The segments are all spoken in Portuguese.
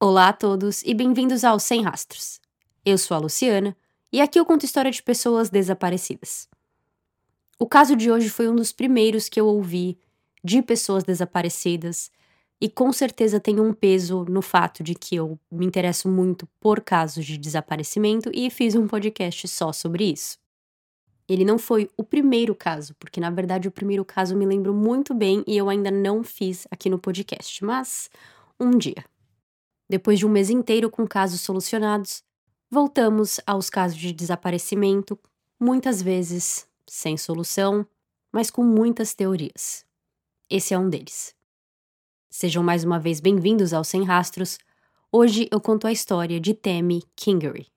Olá a todos e bem-vindos ao Sem Rastros. Eu sou a Luciana e aqui eu conto história de pessoas desaparecidas. O caso de hoje foi um dos primeiros que eu ouvi de pessoas desaparecidas e com certeza tem um peso no fato de que eu me interesso muito por casos de desaparecimento e fiz um podcast só sobre isso. Ele não foi o primeiro caso, porque na verdade o primeiro caso me lembro muito bem e eu ainda não fiz aqui no podcast, mas um dia. Depois de um mês inteiro com casos solucionados, voltamos aos casos de desaparecimento, muitas vezes sem solução, mas com muitas teorias. Esse é um deles. Sejam mais uma vez bem-vindos ao Sem Rastros. Hoje eu conto a história de Tammy Kingery.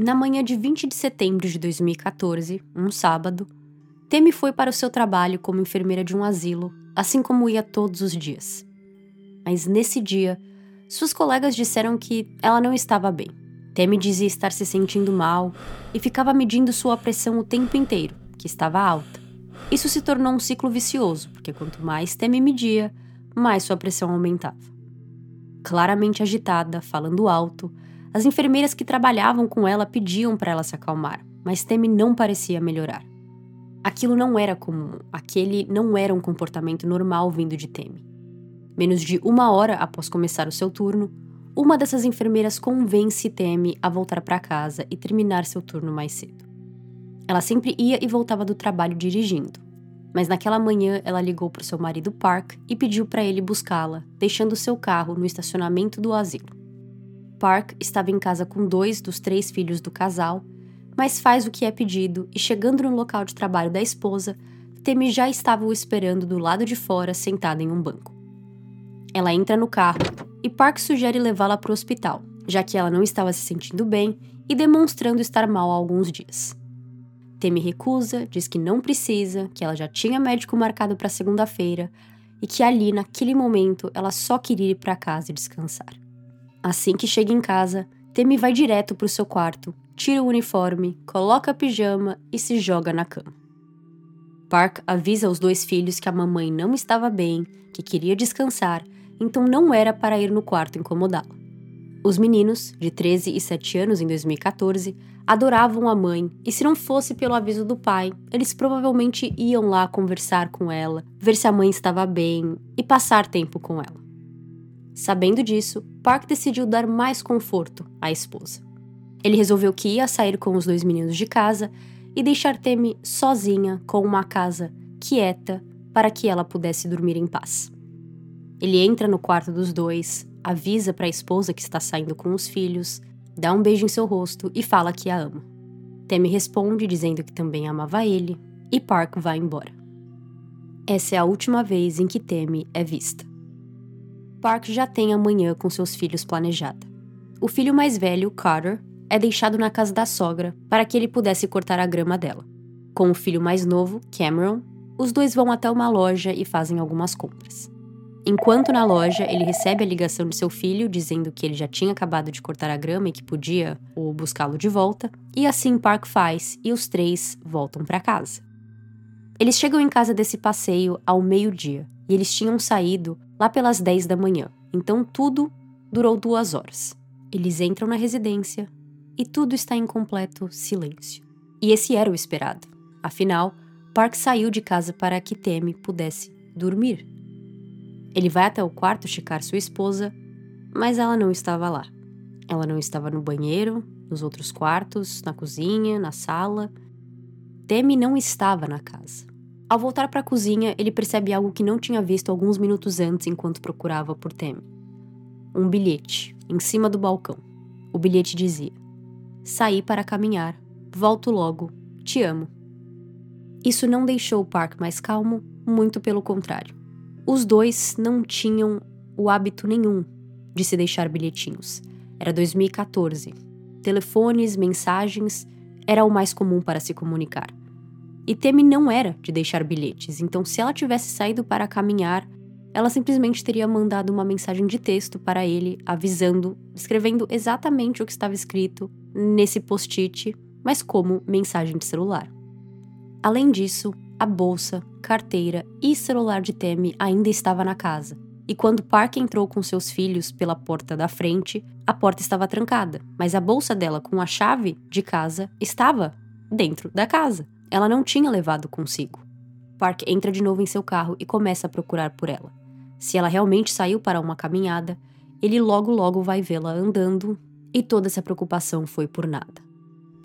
Na manhã de 20 de setembro de 2014, um sábado, Temi foi para o seu trabalho como enfermeira de um asilo, assim como ia todos os dias. Mas nesse dia, suas colegas disseram que ela não estava bem. Temi dizia estar se sentindo mal e ficava medindo sua pressão o tempo inteiro, que estava alta. Isso se tornou um ciclo vicioso, porque quanto mais Temi media, mais sua pressão aumentava. Claramente agitada, falando alto, as enfermeiras que trabalhavam com ela pediam para ela se acalmar, mas Temi não parecia melhorar. Aquilo não era comum, aquele não era um comportamento normal vindo de Temi. Menos de uma hora após começar o seu turno, uma dessas enfermeiras convence Temi a voltar para casa e terminar seu turno mais cedo. Ela sempre ia e voltava do trabalho dirigindo, mas naquela manhã ela ligou para seu marido Park e pediu para ele buscá-la, deixando seu carro no estacionamento do asilo. Park estava em casa com dois dos três filhos do casal, mas faz o que é pedido e, chegando no local de trabalho da esposa, Temi já estava o esperando do lado de fora, sentada em um banco. Ela entra no carro e Park sugere levá-la para o hospital, já que ela não estava se sentindo bem e demonstrando estar mal há alguns dias. Temi recusa, diz que não precisa, que ela já tinha médico marcado para segunda-feira e que ali, naquele momento, ela só queria ir para casa e descansar. Assim que chega em casa, Temi vai direto para o seu quarto, tira o uniforme, coloca a pijama e se joga na cama. Park avisa os dois filhos que a mamãe não estava bem, que queria descansar, então não era para ir no quarto incomodá-la. Os meninos, de 13 e 7 anos em 2014, adoravam a mãe e, se não fosse pelo aviso do pai, eles provavelmente iam lá conversar com ela, ver se a mãe estava bem e passar tempo com ela. Sabendo disso, Park decidiu dar mais conforto à esposa. Ele resolveu que ia sair com os dois meninos de casa e deixar Temi sozinha com uma casa quieta para que ela pudesse dormir em paz. Ele entra no quarto dos dois, avisa para a esposa que está saindo com os filhos, dá um beijo em seu rosto e fala que a ama. Temi responde dizendo que também amava ele e Park vai embora. Essa é a última vez em que Temi é vista. Park já tem a manhã com seus filhos planejada. O filho mais velho, Carter, é deixado na casa da sogra para que ele pudesse cortar a grama dela. Com o filho mais novo, Cameron, os dois vão até uma loja e fazem algumas compras. Enquanto na loja, ele recebe a ligação de seu filho dizendo que ele já tinha acabado de cortar a grama e que podia ou buscá-lo de volta, e assim Park faz e os três voltam para casa. Eles chegam em casa desse passeio ao meio-dia e eles tinham saído lá pelas 10 da manhã, então tudo durou duas horas. Eles entram na residência e tudo está em completo silêncio. E esse era o esperado. Afinal, Park saiu de casa para que Temi pudesse dormir. Ele vai até o quarto checar sua esposa, mas ela não estava lá. Ela não estava no banheiro, nos outros quartos, na cozinha, na sala. Temi não estava na casa. Ao voltar para a cozinha, ele percebe algo que não tinha visto alguns minutos antes enquanto procurava por Temi. Um bilhete, em cima do balcão. O bilhete dizia: Saí para caminhar, volto logo, te amo. Isso não deixou o Park mais calmo, muito pelo contrário. Os dois não tinham o hábito nenhum de se deixar bilhetinhos. Era 2014. Telefones, mensagens era o mais comum para se comunicar. E Temi não era de deixar bilhetes, então se ela tivesse saído para caminhar, ela simplesmente teria mandado uma mensagem de texto para ele, avisando, escrevendo exatamente o que estava escrito nesse post-it, mas como mensagem de celular. Além disso, a bolsa, carteira e celular de Temi ainda estava na casa. E quando Park entrou com seus filhos pela porta da frente, a porta estava trancada, mas a bolsa dela com a chave de casa estava dentro da casa. Ela não tinha levado consigo. Park entra de novo em seu carro e começa a procurar por ela. Se ela realmente saiu para uma caminhada, ele logo logo vai vê-la andando e toda essa preocupação foi por nada.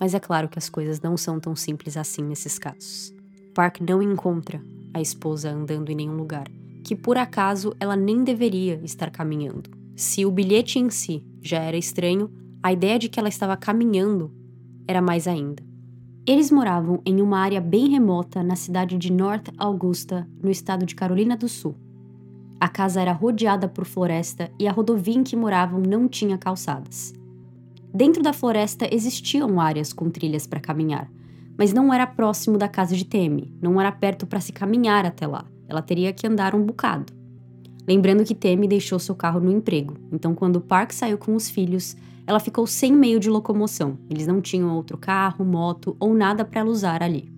Mas é claro que as coisas não são tão simples assim nesses casos. Park não encontra a esposa andando em nenhum lugar, que por acaso ela nem deveria estar caminhando. Se o bilhete em si já era estranho, a ideia de que ela estava caminhando era mais ainda. Eles moravam em uma área bem remota na cidade de North Augusta, no estado de Carolina do Sul. A casa era rodeada por floresta e a rodovia em que moravam não tinha calçadas. Dentro da floresta existiam áreas com trilhas para caminhar, mas não era próximo da casa de Temi, não era perto para se caminhar até lá. Ela teria que andar um bocado. Lembrando que Temi deixou seu carro no emprego, então quando Park saiu com os filhos, ela ficou sem meio de locomoção. Eles não tinham outro carro, moto ou nada para ela usar ali.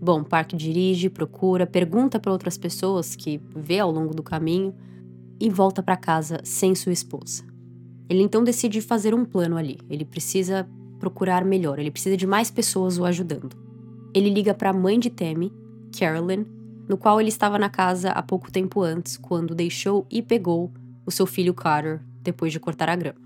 Bom, Park dirige, procura, pergunta para outras pessoas que vê ao longo do caminho e volta para casa sem sua esposa. Ele então decide fazer um plano ali. Ele precisa procurar melhor, ele precisa de mais pessoas o ajudando. Ele liga para a mãe de Tammy, Carolyn, no qual ele estava na casa há pouco tempo antes, quando deixou e pegou o seu filho Carter depois de cortar a grama.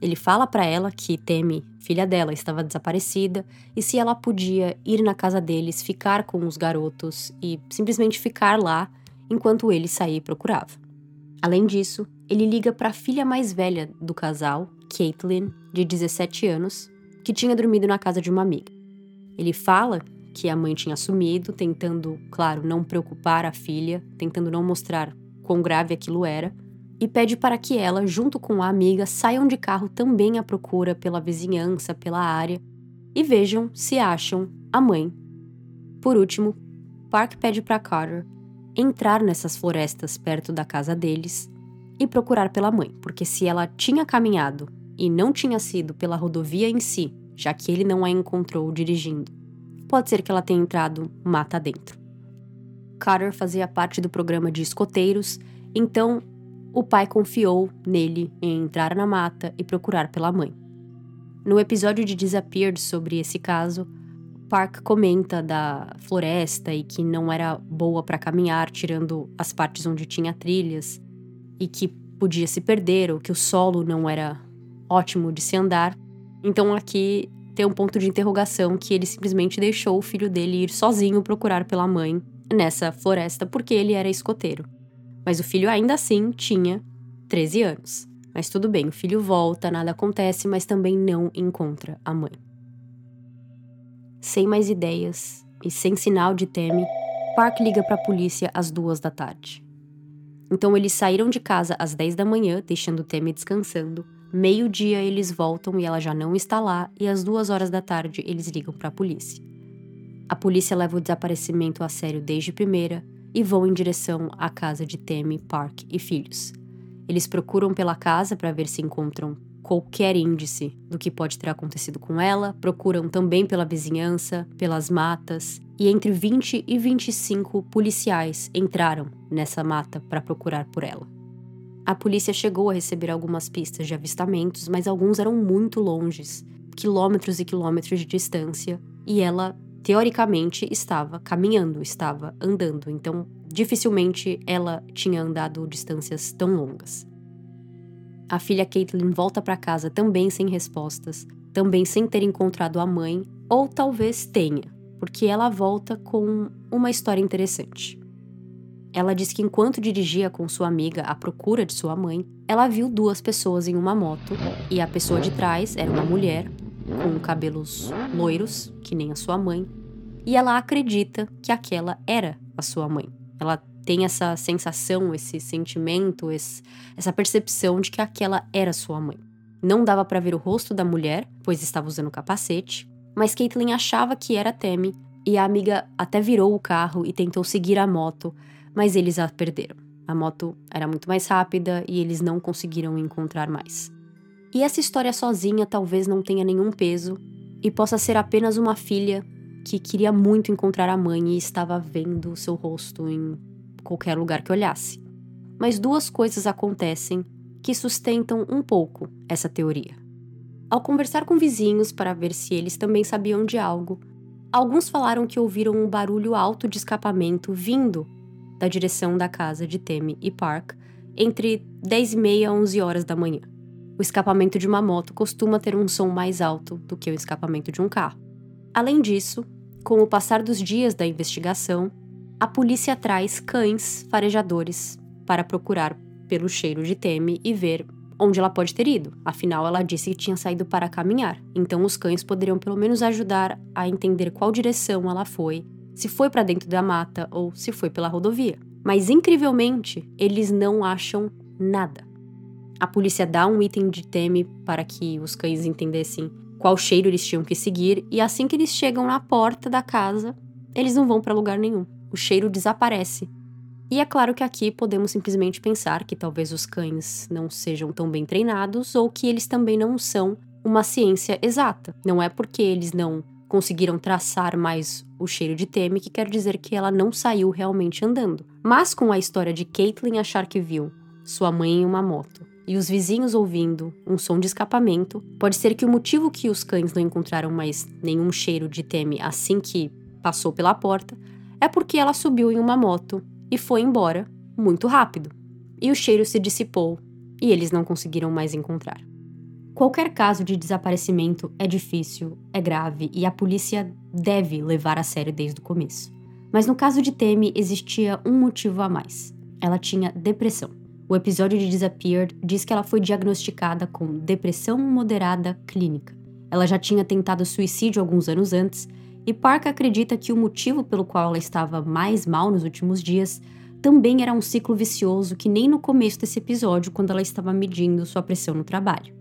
Ele fala para ela que Temi, filha dela, estava desaparecida e se ela podia ir na casa deles, ficar com os garotos e simplesmente ficar lá enquanto ele saía e procurava. Além disso, ele liga para a filha mais velha do casal, Caitlin, de 17 anos, que tinha dormido na casa de uma amiga. Ele fala que a mãe tinha sumido, tentando, claro, não preocupar a filha, tentando não mostrar quão grave aquilo era, e pede para que ela, junto com a amiga, saiam de carro também à procura pela vizinhança, pela área e vejam se acham a mãe. Por último, Park pede para Carter entrar nessas florestas perto da casa deles e procurar pela mãe, porque se ela tinha caminhado e não tinha sido pela rodovia em si, já que ele não a encontrou dirigindo, pode ser que ela tenha entrado mata dentro. Carter fazia parte do programa de escoteiros, então o pai confiou nele em entrar na mata e procurar pela mãe. No episódio de Disappeared sobre esse caso, Park comenta da floresta e que não era boa para caminhar, tirando as partes onde tinha trilhas, e que podia se perder ou que o solo não era ótimo de se andar. Então aqui tem um ponto de interrogação que ele simplesmente deixou o filho dele ir sozinho procurar pela mãe nessa floresta porque ele era escoteiro. Mas o filho ainda assim tinha 13 anos. Mas tudo bem, o filho volta, nada acontece, mas também não encontra a mãe. Sem mais ideias e sem sinal de Temi, Park liga para a polícia às duas da tarde. Então eles saíram de casa às 10 da manhã, deixando Temi descansando. Meio-dia eles voltam e ela já não está lá, e às duas horas da tarde eles ligam para a polícia. A polícia leva o desaparecimento a sério desde primeira e vão em direção à casa de Temi, Park e filhos. Eles procuram pela casa para ver se encontram qualquer índice do que pode ter acontecido com ela, procuram também pela vizinhança, pelas matas, e entre 20 e 25 policiais entraram nessa mata para procurar por ela. A polícia chegou a receber algumas pistas de avistamentos, mas alguns eram muito longes, quilômetros e quilômetros de distância, e ela teoricamente estava caminhando, estava andando, então dificilmente ela tinha andado distâncias tão longas. A filha Caitlin volta para casa também sem respostas, também sem ter encontrado a mãe, ou talvez tenha, porque ela volta com uma história interessante. Ela diz que enquanto dirigia com sua amiga à procura de sua mãe, ela viu duas pessoas em uma moto e a pessoa de trás era uma mulher com cabelos loiros, que nem a sua mãe, e ela acredita que aquela era a sua mãe. Ela tem essa sensação, esse sentimento, esse, essa percepção de que aquela era sua mãe. Não dava para ver o rosto da mulher, pois estava usando capacete, mas Caitlin achava que era Temi e a amiga até virou o carro e tentou seguir a moto, mas eles a perderam. A moto era muito mais rápida e eles não conseguiram encontrar mais. E essa história sozinha talvez não tenha nenhum peso e possa ser apenas uma filha que queria muito encontrar a mãe e estava vendo seu rosto em qualquer lugar que olhasse. Mas duas coisas acontecem que sustentam um pouco essa teoria. Ao conversar com vizinhos para ver se eles também sabiam de algo, alguns falaram que ouviram um barulho alto de escapamento vindo da direção da casa de Temi e Park entre 10 e meia a 11 horas da manhã o escapamento de uma moto costuma ter um som mais alto do que o escapamento de um carro. Além disso, com o passar dos dias da investigação, a polícia traz cães farejadores para procurar pelo cheiro de Teme e ver onde ela pode ter ido. Afinal, ela disse que tinha saído para caminhar, então os cães poderiam pelo menos ajudar a entender qual direção ela foi, se foi para dentro da mata ou se foi pela rodovia. Mas incrivelmente, eles não acham nada. A polícia dá um item de Teme para que os cães entendessem qual cheiro eles tinham que seguir, e assim que eles chegam na porta da casa, eles não vão para lugar nenhum. O cheiro desaparece. E é claro que aqui podemos simplesmente pensar que talvez os cães não sejam tão bem treinados ou que eles também não são uma ciência exata. Não é porque eles não conseguiram traçar mais o cheiro de Teme que quer dizer que ela não saiu realmente andando. Mas com a história de Caitlin achar que viu sua mãe em uma moto e os vizinhos ouvindo um som de escapamento, pode ser que o motivo que os cães não encontraram mais nenhum cheiro de Teme assim que passou pela porta é porque ela subiu em uma moto e foi embora muito rápido. E o cheiro se dissipou e eles não conseguiram mais encontrar. Qualquer caso de desaparecimento é difícil, é grave e a polícia deve levar a sério desde o começo. Mas no caso de Temi existia um motivo a mais. Ela tinha depressão. O episódio de Disappeared diz que ela foi diagnosticada com depressão moderada clínica. Ela já tinha tentado suicídio alguns anos antes, e Park acredita que o motivo pelo qual ela estava mais mal nos últimos dias também era um ciclo vicioso que nem no começo desse episódio, quando ela estava medindo sua pressão no trabalho.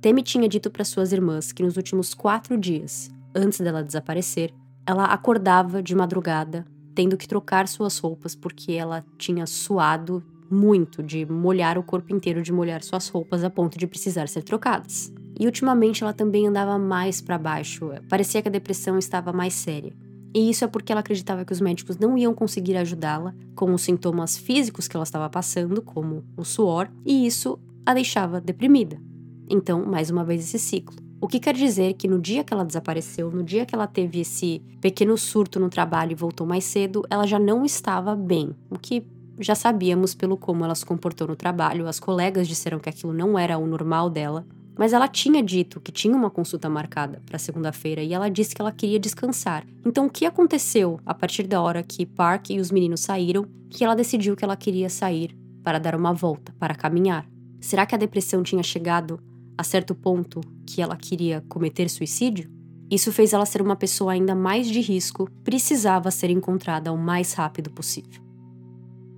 Temi tinha dito para suas irmãs que nos últimos quatro dias, antes dela desaparecer, ela acordava de madrugada, tendo que trocar suas roupas porque ela tinha suado muito de molhar o corpo inteiro, de molhar suas roupas a ponto de precisar ser trocadas. E ultimamente ela também andava mais para baixo, parecia que a depressão estava mais séria. E isso é porque ela acreditava que os médicos não iam conseguir ajudá-la com os sintomas físicos que ela estava passando, como o suor, e isso a deixava deprimida. Então, mais uma vez esse ciclo. O que quer dizer que no dia que ela desapareceu, no dia que ela teve esse pequeno surto no trabalho e voltou mais cedo, ela já não estava bem, o que já sabíamos pelo como ela se comportou no trabalho, as colegas disseram que aquilo não era o normal dela, mas ela tinha dito que tinha uma consulta marcada para segunda-feira e ela disse que ela queria descansar. Então, o que aconteceu a partir da hora que Park e os meninos saíram, que ela decidiu que ela queria sair para dar uma volta, para caminhar? Será que a depressão tinha chegado a certo ponto que ela queria cometer suicídio? Isso fez ela ser uma pessoa ainda mais de risco, precisava ser encontrada o mais rápido possível.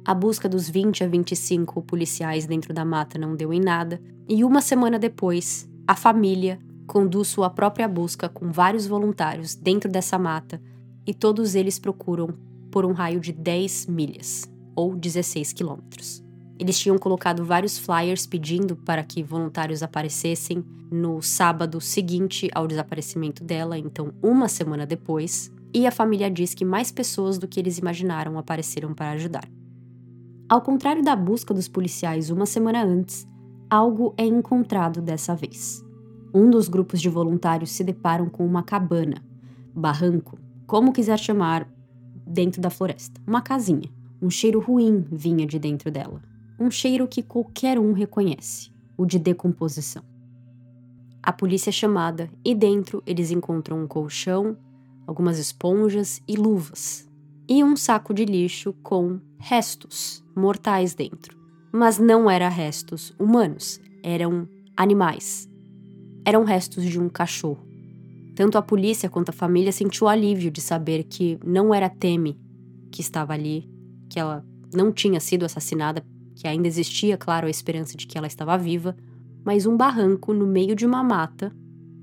A busca dos 20 a 25 policiais dentro da mata não deu em nada, e uma semana depois, a família conduz sua própria busca com vários voluntários dentro dessa mata e todos eles procuram por um raio de 10 milhas, ou 16 quilômetros. Eles tinham colocado vários flyers pedindo para que voluntários aparecessem no sábado seguinte ao desaparecimento dela, então uma semana depois, e a família diz que mais pessoas do que eles imaginaram apareceram para ajudar. Ao contrário da busca dos policiais uma semana antes, algo é encontrado dessa vez. Um dos grupos de voluntários se deparam com uma cabana, barranco, como quiser chamar, dentro da floresta. Uma casinha. Um cheiro ruim vinha de dentro dela. Um cheiro que qualquer um reconhece: o de decomposição. A polícia é chamada e dentro eles encontram um colchão, algumas esponjas e luvas, e um saco de lixo com restos mortais dentro. Mas não eram restos humanos, eram animais. Eram restos de um cachorro. Tanto a polícia quanto a família sentiu alívio de saber que não era Temi que estava ali, que ela não tinha sido assassinada, que ainda existia, claro, a esperança de que ela estava viva, mas um barranco no meio de uma mata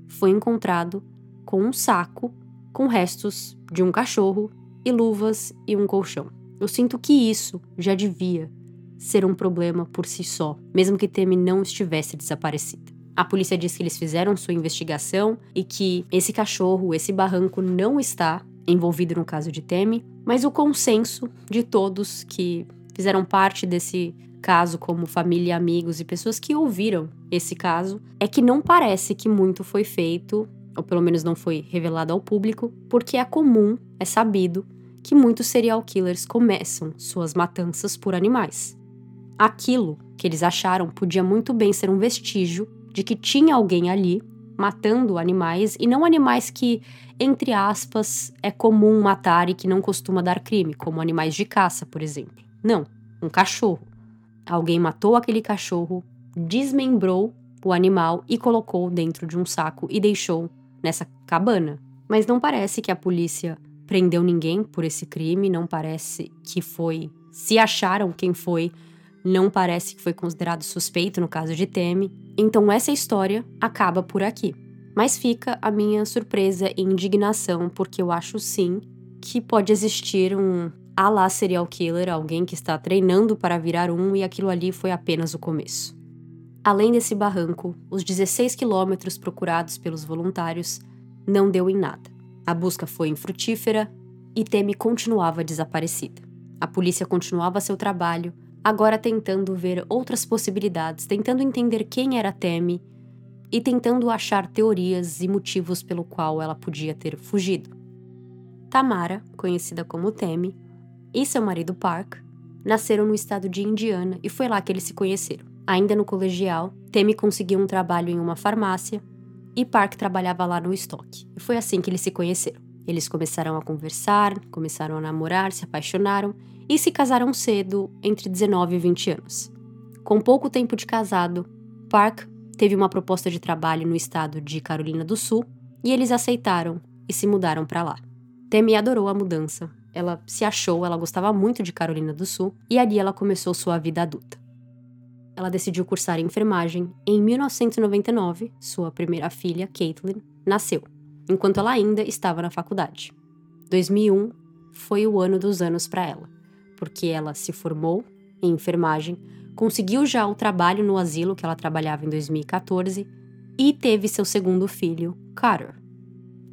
foi encontrado com um saco com restos de um cachorro e luvas e um colchão. Eu sinto que isso já devia ser um problema por si só, mesmo que Temi não estivesse desaparecida. A polícia diz que eles fizeram sua investigação e que esse cachorro, esse barranco não está envolvido no caso de Temi, mas o consenso de todos que fizeram parte desse caso, como família, amigos e pessoas que ouviram esse caso, é que não parece que muito foi feito, ou pelo menos não foi revelado ao público, porque é comum, é sabido, que muitos serial killers começam suas matanças por animais. Aquilo que eles acharam podia muito bem ser um vestígio de que tinha alguém ali matando animais e não animais que, entre aspas, é comum matar e que não costuma dar crime, como animais de caça, por exemplo. Não, um cachorro. Alguém matou aquele cachorro, desmembrou o animal e colocou dentro de um saco e deixou nessa cabana. Mas não parece que a polícia prendeu ninguém por esse crime, não parece que foi. Se acharam quem foi, não parece que foi considerado suspeito no caso de Temi, então essa história acaba por aqui. Mas fica a minha surpresa e indignação, porque eu acho sim que pode existir um a lá serial killer, alguém que está treinando para virar um e aquilo ali foi apenas o começo. Além desse barranco, os 16 quilômetros procurados pelos voluntários não deu em nada. A busca foi infrutífera e Temi continuava desaparecida. A polícia continuava seu trabalho, agora tentando ver outras possibilidades, tentando entender quem era Temi e tentando achar teorias e motivos pelo qual ela podia ter fugido. Tamara, conhecida como Temi, e seu marido Park nasceram no estado de Indiana e foi lá que eles se conheceram. Ainda no colegial, Temi conseguiu um trabalho em uma farmácia e Park trabalhava lá no estoque. E foi assim que eles se conheceram. Eles começaram a conversar, começaram a namorar, se apaixonaram e se casaram cedo, entre 19 e 20 anos. Com pouco tempo de casado, Park teve uma proposta de trabalho no estado de Carolina do Sul e eles aceitaram e se mudaram para lá. Temi adorou a mudança. Ela se achou, ela gostava muito de Carolina do Sul e ali ela começou sua vida adulta. Ela decidiu cursar enfermagem em 1999, sua primeira filha, Caitlin, nasceu, enquanto ela ainda estava na faculdade. 2001 foi o ano dos anos para ela porque ela se formou em enfermagem, conseguiu já o trabalho no asilo que ela trabalhava em 2014 e teve seu segundo filho, Carter.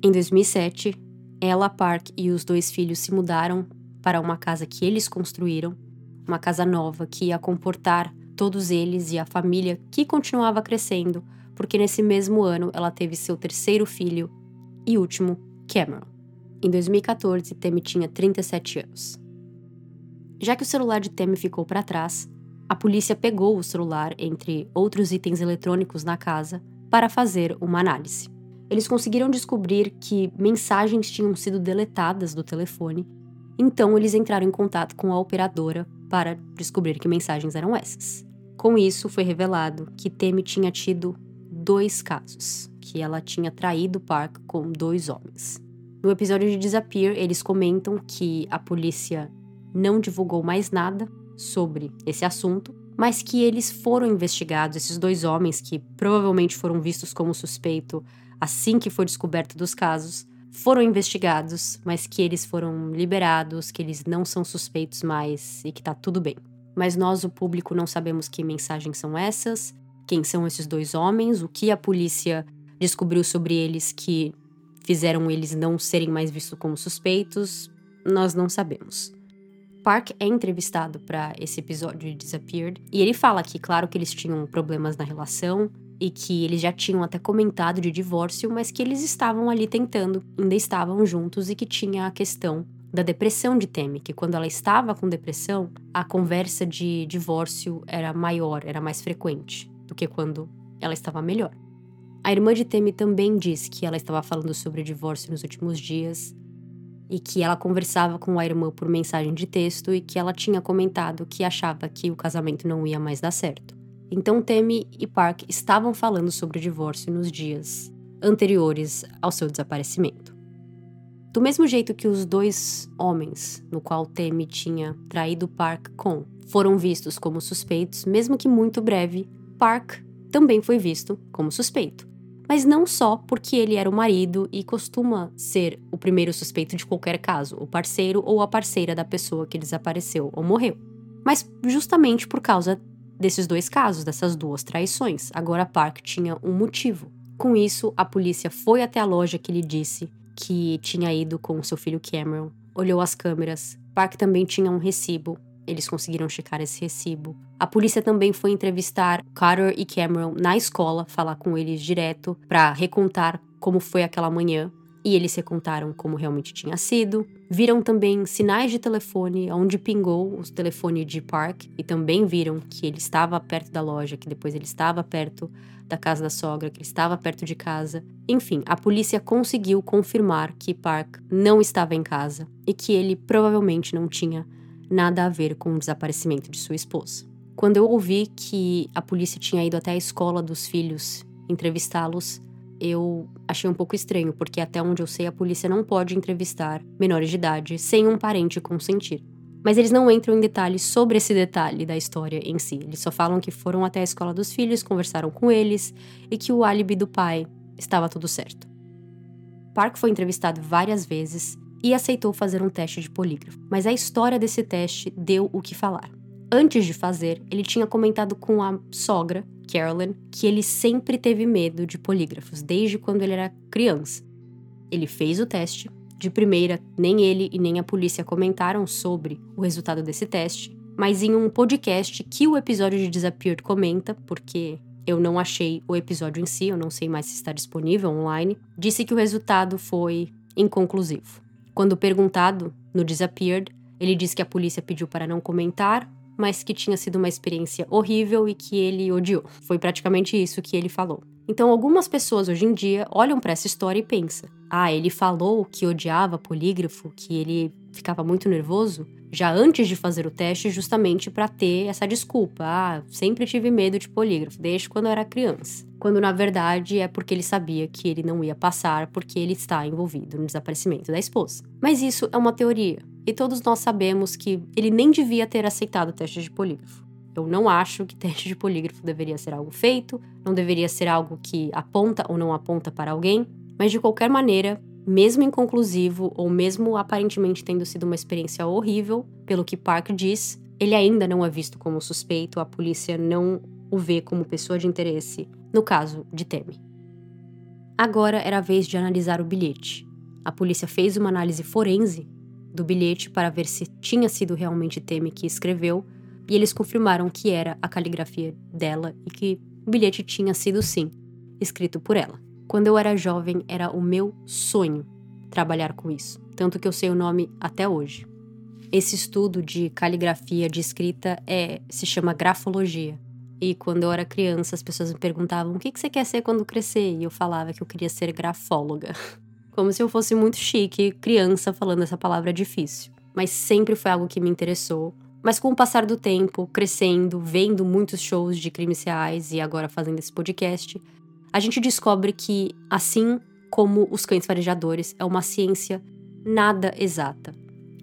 Em 2007, ela, Park e os dois filhos se mudaram para uma casa que eles construíram, uma casa nova que ia comportar todos eles e a família que continuava crescendo, porque nesse mesmo ano ela teve seu terceiro filho e último, Cameron. Em 2014, Temi tinha 37 anos. Já que o celular de Temi ficou para trás, a polícia pegou o celular entre outros itens eletrônicos na casa para fazer uma análise. Eles conseguiram descobrir que mensagens tinham sido deletadas do telefone, então eles entraram em contato com a operadora para descobrir que mensagens eram essas. Com isso, foi revelado que Temi tinha tido dois casos, que ela tinha traído Park com dois homens. No episódio de Disappear, eles comentam que a polícia não divulgou mais nada sobre esse assunto, mas que eles foram investigados, esses dois homens que provavelmente foram vistos como suspeito assim que foi descoberto dos casos, foram investigados, mas que eles foram liberados, que eles não são suspeitos mais e que tá tudo bem. Mas nós, o público, não sabemos que mensagens são essas, quem são esses dois homens, o que a polícia descobriu sobre eles que fizeram eles não serem mais vistos como suspeitos, nós não sabemos. Park é entrevistado para esse episódio de Disappeared e ele fala que, claro, que eles tinham problemas na relação e que eles já tinham até comentado de divórcio, mas que eles estavam ali tentando, ainda estavam juntos e que tinha a questão da depressão de Temi, que quando ela estava com depressão, a conversa de divórcio era maior, era mais frequente do que quando ela estava melhor. A irmã de Temi também diz que ela estava falando sobre divórcio nos últimos dias e que ela conversava com a irmã por mensagem de texto e que ela tinha comentado que achava que o casamento não ia mais dar certo. Então Temi e Park estavam falando sobre o divórcio nos dias anteriores ao seu desaparecimento. Do mesmo jeito que os dois homens, no qual Temi tinha traído Park com, foram vistos como suspeitos, mesmo que muito breve, Park também foi visto como suspeito mas não só porque ele era o marido e costuma ser o primeiro suspeito de qualquer caso, o parceiro ou a parceira da pessoa que desapareceu ou morreu. Mas justamente por causa desses dois casos, dessas duas traições, agora Park tinha um motivo. Com isso, a polícia foi até a loja que lhe disse que tinha ido com seu filho Cameron, olhou as câmeras. Park também tinha um recibo. Eles conseguiram checar esse recibo. A polícia também foi entrevistar Carter e Cameron na escola, falar com eles direto para recontar como foi aquela manhã. E eles recontaram como realmente tinha sido. Viram também sinais de telefone onde pingou o telefone de Park e também viram que ele estava perto da loja, que depois ele estava perto da casa da sogra, que ele estava perto de casa. Enfim, a polícia conseguiu confirmar que Park não estava em casa e que ele provavelmente não tinha nada a ver com o desaparecimento de sua esposa. Quando eu ouvi que a polícia tinha ido até a escola dos filhos entrevistá-los, eu achei um pouco estranho, porque até onde eu sei a polícia não pode entrevistar menores de idade sem um parente consentir. Mas eles não entram em detalhes sobre esse detalhe da história em si. Eles só falam que foram até a escola dos filhos, conversaram com eles e que o álibi do pai estava tudo certo. Park foi entrevistado várias vezes e aceitou fazer um teste de polígrafo, mas a história desse teste deu o que falar. Antes de fazer, ele tinha comentado com a sogra, Carolyn, que ele sempre teve medo de polígrafos, desde quando ele era criança. Ele fez o teste, de primeira, nem ele e nem a polícia comentaram sobre o resultado desse teste, mas em um podcast que o episódio de Disappeared comenta, porque eu não achei o episódio em si, eu não sei mais se está disponível online, disse que o resultado foi inconclusivo. Quando perguntado no Disappeared, ele disse que a polícia pediu para não comentar, mas que tinha sido uma experiência horrível e que ele odiou. Foi praticamente isso que ele falou. Então, algumas pessoas hoje em dia olham para essa história e pensam: ah, ele falou que odiava polígrafo, que ele ficava muito nervoso, já antes de fazer o teste, justamente para ter essa desculpa. Ah, sempre tive medo de polígrafo, desde quando eu era criança. Quando na verdade é porque ele sabia que ele não ia passar porque ele está envolvido no desaparecimento da esposa. Mas isso é uma teoria, e todos nós sabemos que ele nem devia ter aceitado o teste de polígrafo. Eu não acho que teste de polígrafo deveria ser algo feito, não deveria ser algo que aponta ou não aponta para alguém, mas de qualquer maneira, mesmo inconclusivo ou mesmo aparentemente tendo sido uma experiência horrível, pelo que Park diz, ele ainda não é visto como suspeito, a polícia não o vê como pessoa de interesse, no caso de Temi. Agora era a vez de analisar o bilhete. A polícia fez uma análise forense do bilhete para ver se tinha sido realmente Temi que escreveu, e eles confirmaram que era a caligrafia dela e que o bilhete tinha sido sim escrito por ela. Quando eu era jovem, era o meu sonho trabalhar com isso, tanto que eu sei o nome até hoje. Esse estudo de caligrafia de escrita é se chama grafologia. E quando eu era criança, as pessoas me perguntavam: "O que você quer ser quando crescer?" E eu falava que eu queria ser grafóloga. Como se eu fosse muito chique, criança, falando essa palavra difícil. Mas sempre foi algo que me interessou. Mas com o passar do tempo, crescendo, vendo muitos shows de crimes reais e agora fazendo esse podcast, a gente descobre que, assim como os cães farejadores, é uma ciência nada exata.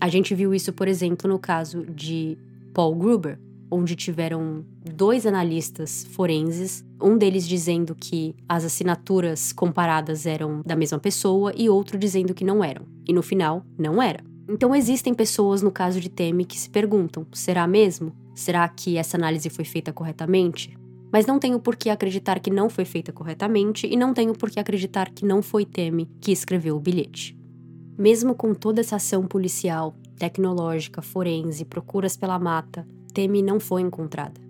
A gente viu isso, por exemplo, no caso de Paul Gruber, onde tiveram dois analistas forenses, um deles dizendo que as assinaturas comparadas eram da mesma pessoa e outro dizendo que não eram. E no final, não era. Então existem pessoas no caso de Temi que se perguntam: será mesmo? Será que essa análise foi feita corretamente? Mas não tenho por que acreditar que não foi feita corretamente e não tenho por que acreditar que não foi Temi que escreveu o bilhete. Mesmo com toda essa ação policial, tecnológica, forense, procuras pela mata, Temi não foi encontrada.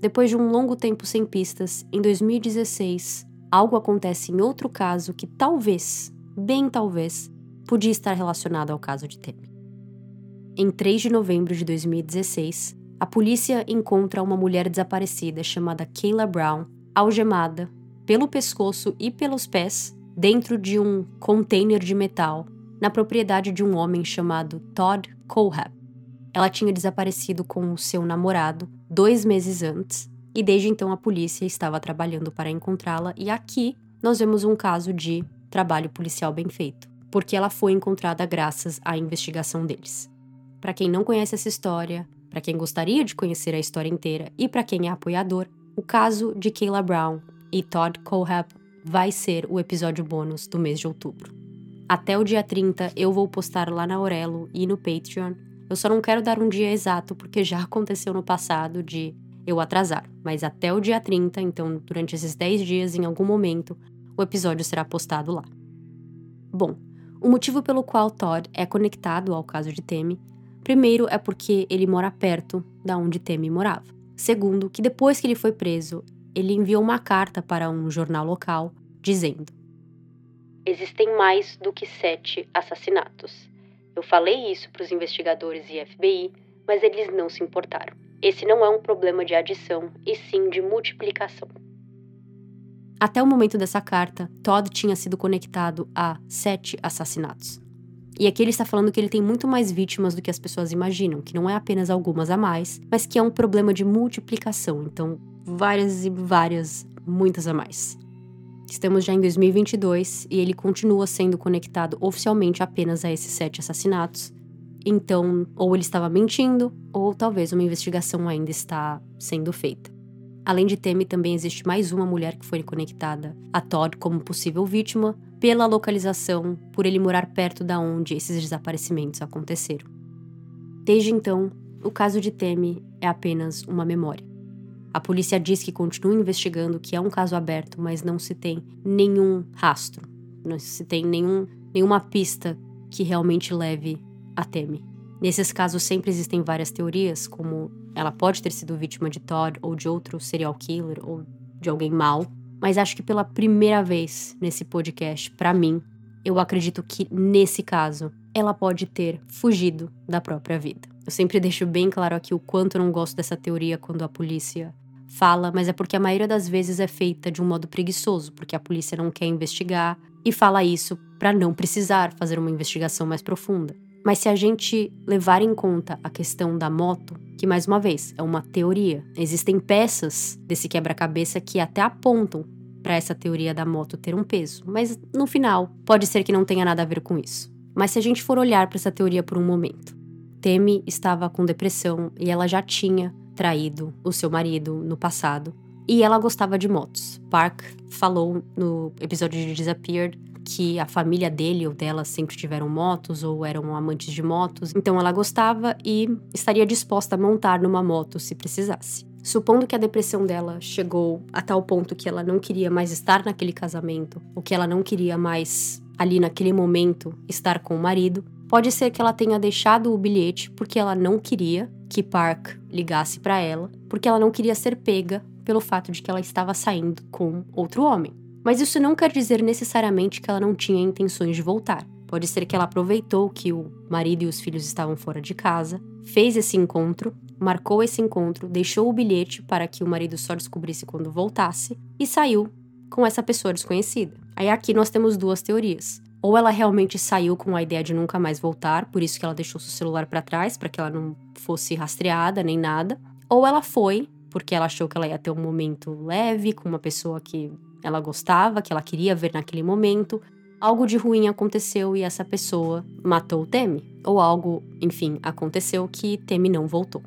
Depois de um longo tempo sem pistas, em 2016, algo acontece em outro caso que talvez, bem talvez, podia estar relacionado ao caso de Temi. Em 3 de novembro de 2016, a polícia encontra uma mulher desaparecida chamada Kayla Brown, algemada pelo pescoço e pelos pés dentro de um container de metal na propriedade de um homem chamado Todd Colhap. Ela tinha desaparecido com o seu namorado dois meses antes, e desde então a polícia estava trabalhando para encontrá-la, e aqui nós vemos um caso de trabalho policial bem feito, porque ela foi encontrada graças à investigação deles. Para quem não conhece essa história, para quem gostaria de conhecer a história inteira e para quem é apoiador, o caso de Kayla Brown e Todd Colhap vai ser o episódio bônus do mês de outubro. Até o dia 30 eu vou postar lá na Aurelo e no Patreon Eu só não quero dar um dia exato porque já aconteceu no passado de eu atrasar, mas até o dia 30, então durante esses 10 dias, em algum momento, o episódio será postado lá. Bom, o motivo pelo qual Todd é conectado ao caso de Temi, primeiro é porque ele mora perto da onde Temi morava. Segundo, que depois que ele foi preso, ele enviou uma carta para um jornal local dizendo: Existem mais do que sete assassinatos. Eu falei isso para os investigadores e FBI, mas eles não se importaram. Esse não é um problema de adição, e sim de multiplicação. Até o momento dessa carta, Todd tinha sido conectado a sete assassinatos. E aqui ele está falando que ele tem muito mais vítimas do que as pessoas imaginam, que não é apenas algumas a mais, mas que é um problema de multiplicação, então várias e várias, muitas a mais. Estamos já em 2022 e ele continua sendo conectado oficialmente apenas a esses sete assassinatos. Então, ou ele estava mentindo, ou talvez uma investigação ainda está sendo feita. Além de Temi, também existe mais uma mulher que foi conectada a Todd como possível vítima pela localização, por ele morar perto da onde esses desaparecimentos aconteceram. Desde então, o caso de Temi é apenas uma memória. A polícia diz que continua investigando, que é um caso aberto, mas não se tem nenhum rastro, não se tem nenhum, nenhuma pista que realmente leve a Temi. Nesses casos sempre existem várias teorias, como ela pode ter sido vítima de Todd ou de outro serial killer ou de alguém mal, mas acho que pela primeira vez nesse podcast, para mim, eu acredito que nesse caso ela pode ter fugido da própria vida. Eu sempre deixo bem claro aqui o quanto eu não gosto dessa teoria quando a polícia fala, mas é porque a maioria das vezes é feita de um modo preguiçoso, porque a polícia não quer investigar e fala isso para não precisar fazer uma investigação mais profunda. Mas se a gente levar em conta a questão da moto, que mais uma vez é uma teoria, existem peças desse quebra-cabeça que até apontam para essa teoria da moto ter um peso, mas no final pode ser que não tenha nada a ver com isso. Mas se a gente for olhar para essa teoria por um momento, Temi estava com depressão e ela já tinha traído o seu marido no passado. E ela gostava de motos. Park falou no episódio de Disappeared que a família dele ou dela sempre tiveram motos ou eram amantes de motos, então ela gostava e estaria disposta a montar numa moto se precisasse. Supondo que a depressão dela chegou a tal ponto que ela não queria mais estar naquele casamento, ou que ela não queria mais ali naquele momento estar com o marido, Pode ser que ela tenha deixado o bilhete porque ela não queria que Park ligasse para ela, porque ela não queria ser pega pelo fato de que ela estava saindo com outro homem. Mas isso não quer dizer necessariamente que ela não tinha intenções de voltar. Pode ser que ela aproveitou que o marido e os filhos estavam fora de casa, fez esse encontro, marcou esse encontro, deixou o bilhete para que o marido só descobrisse quando voltasse e saiu com essa pessoa desconhecida. Aí aqui nós temos duas teorias. Ou ela realmente saiu com a ideia de nunca mais voltar, por isso que ela deixou seu celular para trás, para que ela não fosse rastreada nem nada. Ou ela foi, porque ela achou que ela ia ter um momento leve com uma pessoa que ela gostava, que ela queria ver naquele momento. Algo de ruim aconteceu e essa pessoa matou Temi. Ou algo, enfim, aconteceu que Temi não voltou.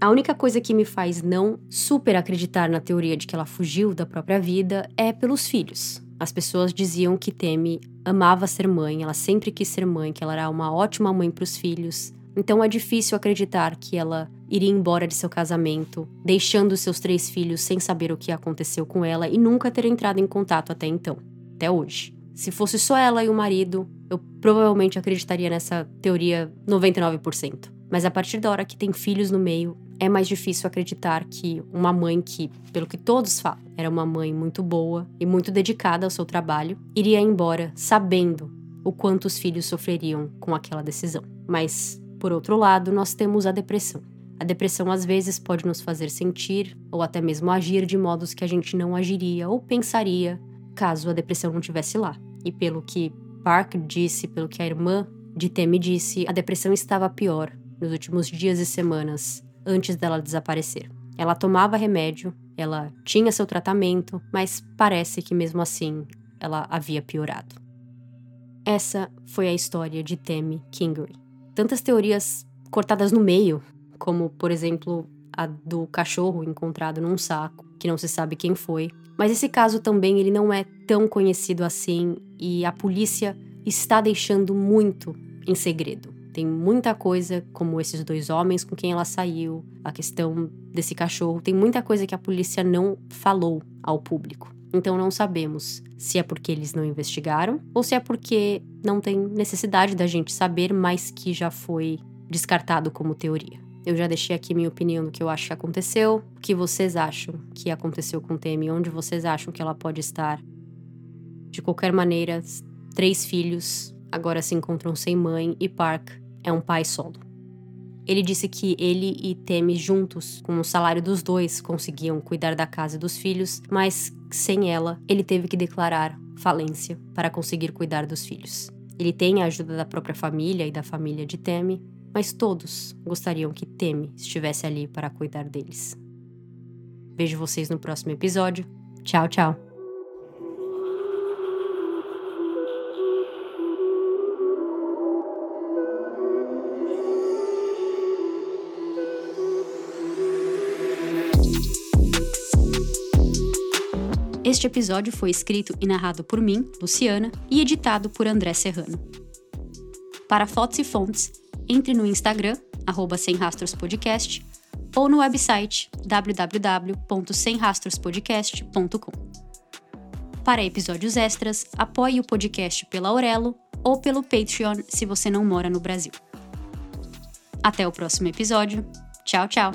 A única coisa que me faz não super acreditar na teoria de que ela fugiu da própria vida é pelos filhos. As pessoas diziam que Temi amava ser mãe, ela sempre quis ser mãe, que ela era uma ótima mãe para os filhos. Então é difícil acreditar que ela iria embora de seu casamento, deixando seus três filhos sem saber o que aconteceu com ela e nunca ter entrado em contato até então, até hoje. Se fosse só ela e o marido, eu provavelmente acreditaria nessa teoria 99%. Mas a partir da hora que tem filhos no meio, é mais difícil acreditar que uma mãe que, pelo que todos falam, era uma mãe muito boa e muito dedicada ao seu trabalho, iria embora sabendo o quanto os filhos sofreriam com aquela decisão. Mas, por outro lado, nós temos a depressão. A depressão às vezes pode nos fazer sentir ou até mesmo agir de modos que a gente não agiria ou pensaria caso a depressão não estivesse lá. E pelo que Park disse, pelo que a irmã de Temi disse, a depressão estava pior nos últimos dias e semanas antes dela desaparecer. Ela tomava remédio, ela tinha seu tratamento, mas parece que mesmo assim ela havia piorado. Essa foi a história de Tammy Kingery. Tantas teorias cortadas no meio, como por exemplo a do cachorro encontrado num saco, que não se sabe quem foi. Mas esse caso também ele não é tão conhecido assim e a polícia está deixando muito em segredo. Tem muita coisa, como esses dois homens com quem ela saiu, a questão desse cachorro, tem muita coisa que a polícia não falou ao público. Então não sabemos se é porque eles não investigaram ou se é porque não tem necessidade da gente saber, mas que já foi descartado como teoria. Eu já deixei aqui minha opinião do que eu acho que aconteceu, o que vocês acham que aconteceu com Temi, onde vocês acham que ela pode estar. De qualquer maneira, três filhos agora se encontram sem mãe e Park é um pai solo. Ele disse que ele e Temi juntos, com o salário dos dois, conseguiam cuidar da casa e dos filhos, mas sem ela, ele teve que declarar falência para conseguir cuidar dos filhos. Ele tem a ajuda da própria família e da família de Temi, mas todos gostariam que Temi estivesse ali para cuidar deles. Vejo vocês no próximo episódio. Tchau, tchau. Este episódio foi escrito e narrado por mim, Luciana, e editado por André Serrano. Para fotos e fontes, entre no Instagram, arroba Sem Rastros Podcast, ou no website www.semrastrospodcast.com. Para episódios extras, apoie o podcast pela Aurelo ou pelo Patreon se você não mora no Brasil. Até o próximo episódio. Tchau, tchau!